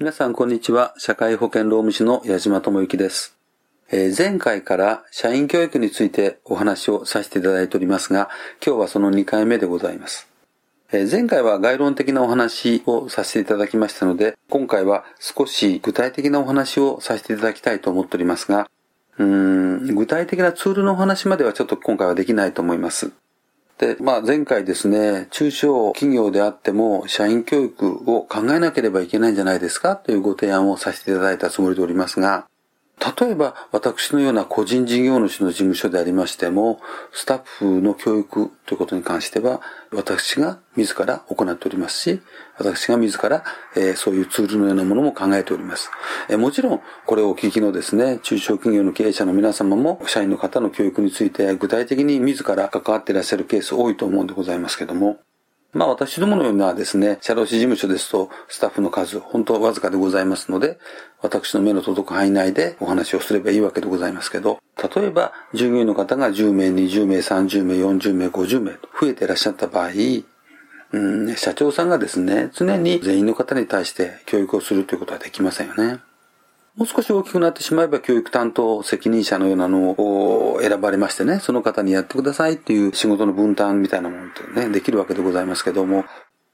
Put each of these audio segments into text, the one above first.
皆さんこんにちは。社会保険労務士の矢島智之です。えー、前回から社員教育についてお話をさせていただいておりますが、今日はその2回目でございます。えー、前回は概論的なお話をさせていただきましたので、今回は少し具体的なお話をさせていただきたいと思っておりますが、うん具体的なツールのお話まではちょっと今回はできないと思います。で、まあ前回ですね、中小企業であっても社員教育を考えなければいけないんじゃないですかというご提案をさせていただいたつもりでおりますが、例えば私のような個人事業主の事務所でありましても、スタッフの教育ということに関しては、私が自ら行っておりますし、私が自ら、え、そういうツールのようなものも考えております。え、もちろん、これをお聞きのですね、中小企業の経営者の皆様も、社員の方の教育について具体的に自ら関わっていらっしゃるケース多いと思うんでございますけども、まあ私どものようなですね、社労士事務所ですと、スタッフの数、本当わずかでございますので、私の目の届く範囲内でお話をすればいいわけでございますけど、例えば、従業員の方が10名、20名、30名、40名、50名と増えていらっしゃった場合、うん、社長さんがですね、常に全員の方に対して教育をするということはできませんよね。もう少し大きくなってしまえば教育担当責任者のようなのを選ばれましてね、その方にやってくださいっていう仕事の分担みたいなものってね、できるわけでございますけども、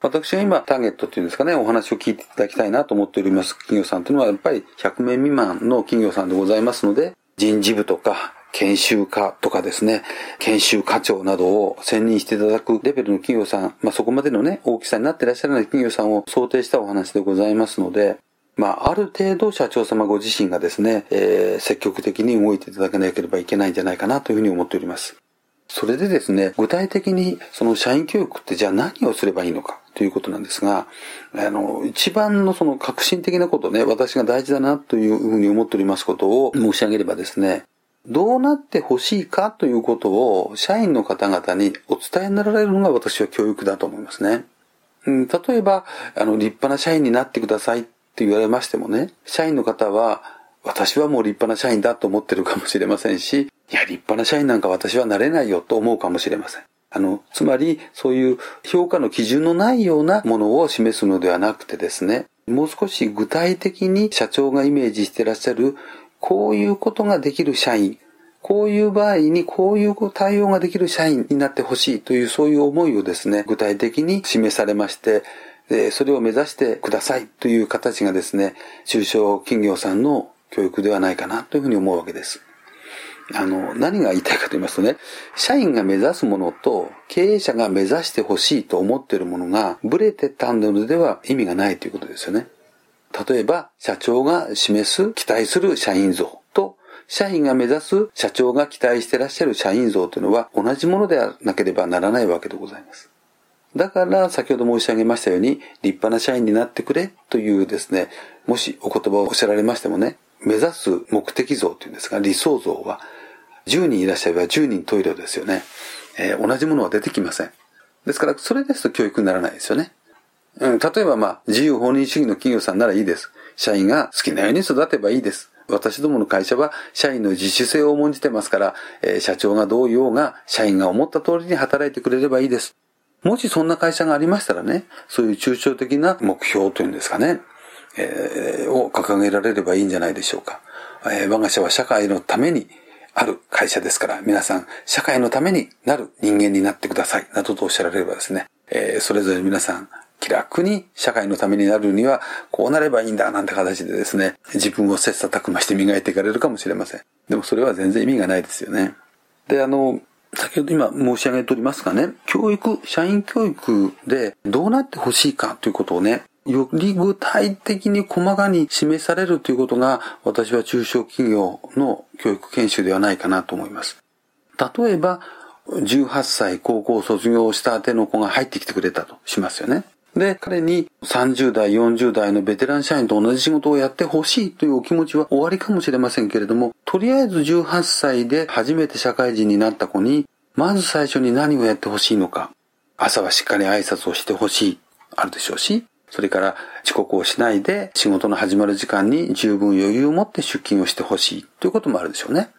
私が今ターゲットっていうんですかね、お話を聞いていただきたいなと思っております企業さんというのはやっぱり100名未満の企業さんでございますので、人事部とか研修課とかですね、研修課長などを選任していただくレベルの企業さん、まあ、そこまでのね、大きさになっていらっしゃらない企業さんを想定したお話でございますので、まあ、ある程度社長様ご自身がですね、えー、積極的に動いていただかなければいけないんじゃないかなというふうに思っております。それでですね、具体的にその社員教育ってじゃあ何をすればいいのかということなんですが、あの、一番のその革新的なことね、私が大事だなというふうに思っておりますことを申し上げればですね、どうなってほしいかということを社員の方々にお伝えになられるのが私は教育だと思いますね。うん、例えば、あの、立派な社員になってくださいって言われましてもね、社員の方は、私はもう立派な社員だと思ってるかもしれませんし、いや、立派な社員なんか私はなれないよと思うかもしれません。あの、つまり、そういう評価の基準のないようなものを示すのではなくてですね、もう少し具体的に社長がイメージしてらっしゃる、こういうことができる社員、こういう場合にこういう対応ができる社員になってほしいという、そういう思いをですね、具体的に示されまして、で、それを目指してくださいという形がですね、中小企業さんの教育ではないかなというふうに思うわけです。あの、何が言いたいかと言いますとね、社員が目指すものと経営者が目指してほしいと思っているものがブレてたのでは意味がないということですよね。例えば、社長が示す期待する社員像と、社員が目指す社長が期待してらっしゃる社員像というのは同じものではなければならないわけでございます。だから先ほど申し上げましたように立派な社員になってくれというですね、もしお言葉をおっしゃられましてもね、目指す目的像というんですか、理想像は10人いらっしゃれば10人トイレですよね。えー、同じものは出てきません。ですから、それですと教育にならないですよね。うん、例えばまあ、自由放任主義の企業さんならいいです。社員が好きなように育てばいいです。私どもの会社は社員の自主性を重んじてますから、えー、社長がどう言おうが、社員が思った通りに働いてくれればいいです。もしそんな会社がありましたらね、そういう抽象的な目標というんですかね、えー、を掲げられればいいんじゃないでしょうか。えー、我が社は社会のためにある会社ですから、皆さん、社会のためになる人間になってください、などとおっしゃられればですね、えー、それぞれ皆さん、気楽に社会のためになるには、こうなればいいんだ、なんて形でですね、自分を切磋琢磨して磨いていかれるかもしれません。でもそれは全然意味がないですよね。で、あの、先ほど今申し上げておりますがね、教育、社員教育でどうなってほしいかということをね、より具体的に細かに示されるということが、私は中小企業の教育研修ではないかなと思います。例えば、18歳高校卒業したての子が入ってきてくれたとしますよね。で、彼に30代、40代のベテラン社員と同じ仕事をやってほしいというお気持ちは終わりかもしれませんけれども、とりあえず18歳で初めて社会人になった子に、まず最初に何をやってほしいのか。朝はしっかり挨拶をしてほしい、あるでしょうし、それから遅刻をしないで仕事の始まる時間に十分余裕を持って出勤をしてほしいということもあるでしょうね。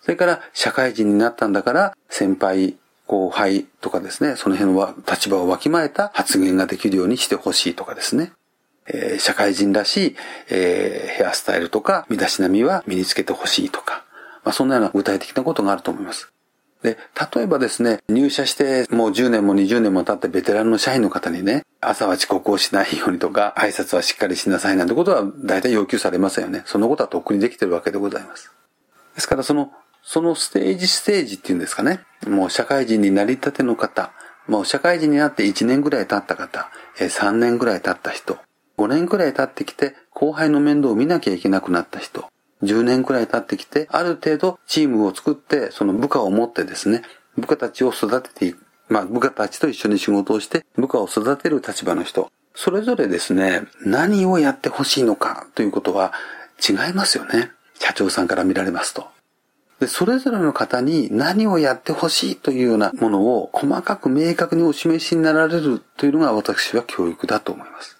それから社会人になったんだから先輩、後輩とかですね、その辺は立場をわきまえた発言ができるようにしてほしいとかですね。えー、社会人らしい、えー、ヘアスタイルとか身だしなみは身につけてほしいとか、まあ、そんなような具体的なことがあると思います。で、例えばですね、入社してもう10年も20年も経ってベテランの社員の方にね、朝は遅刻をしないようにとか、挨拶はしっかりしなさいなんてことは大体要求されませんよね。そのことはとっくにできてるわけでございます。ですからその、そのステージステージっていうんですかね。もう社会人になりたての方、もう社会人になって1年ぐらい経った方、3年ぐらい経った人、5年ぐらい経ってきて後輩の面倒を見なきゃいけなくなった人、10年くらい経ってきて、ある程度チームを作って、その部下を持ってですね、部下たちを育てていく。まあ、部下たちと一緒に仕事をして、部下を育てる立場の人。それぞれですね、何をやってほしいのかということは違いますよね。社長さんから見られますと。で、それぞれの方に何をやってほしいというようなものを細かく明確にお示しになられるというのが私は教育だと思います。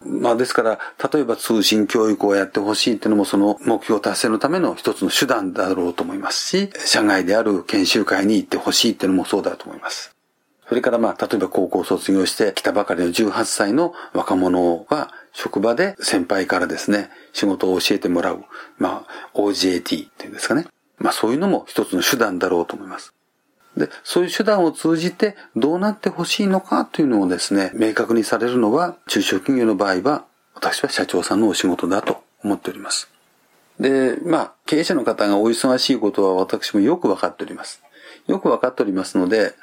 まあですから、例えば通信教育をやってほしいっていうのもその目標達成のための一つの手段だろうと思いますし、社外である研修会に行ってほしいっていうのもそうだと思います。それからまあ、例えば高校卒業して来たばかりの18歳の若者は職場で先輩からですね、仕事を教えてもらう、まあ、OJT っていうんですかね。まあそういうのも一つの手段だろうと思います。で、そういう手段を通じてどうなってほしいのかというのをですね、明確にされるのは中小企業の場合は私は社長さんのお仕事だと思っております。で、まあ、経営者の方がお忙しいことは私もよくわかっております。よくわかっておりますので、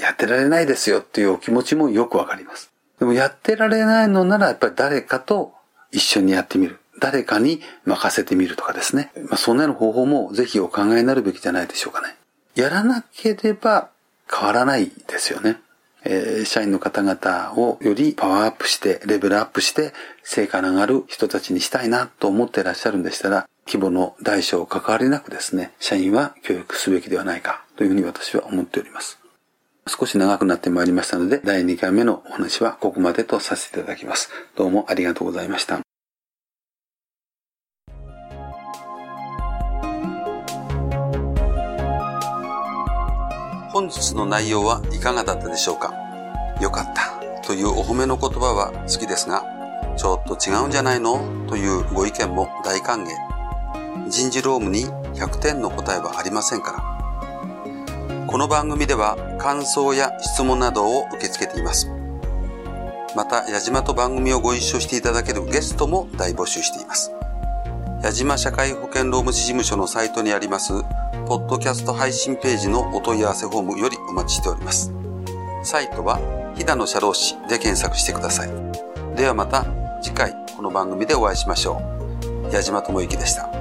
やってられないですよっていうお気持ちもよくわかります。でもやってられないのならやっぱり誰かと一緒にやってみる。誰かに任せてみるとかですね。まあ、そんなような方法もぜひお考えになるべきじゃないでしょうかね。やらなければ変わらないですよね。えー、社員の方々をよりパワーアップして、レベルアップして、成果の上がる人たちにしたいなと思っていらっしゃるんでしたら、規模の大小関わりなくですね、社員は教育すべきではないかというふうに私は思っております。少し長くなってまいりましたので、第2回目のお話はここまでとさせていただきます。どうもありがとうございました。本日の内容はいかがだったでしょうか？よかったというお褒めの言葉は好きですが、ちょっと違うんじゃないの？というご意見も大歓迎。人事労務に100点の答えはありませんから。この番組では感想や質問などを受け付けています。また、矢島と番組をご一緒していただけるゲストも大募集しています。矢島社会保険労務士事務所のサイトにありますポッドキャスト配信ページのお問い合わせフォームよりお待ちしております。サイトは、飛騨の社労士で検索してください。ではまた次回この番組でお会いしましょう。矢島智之でした。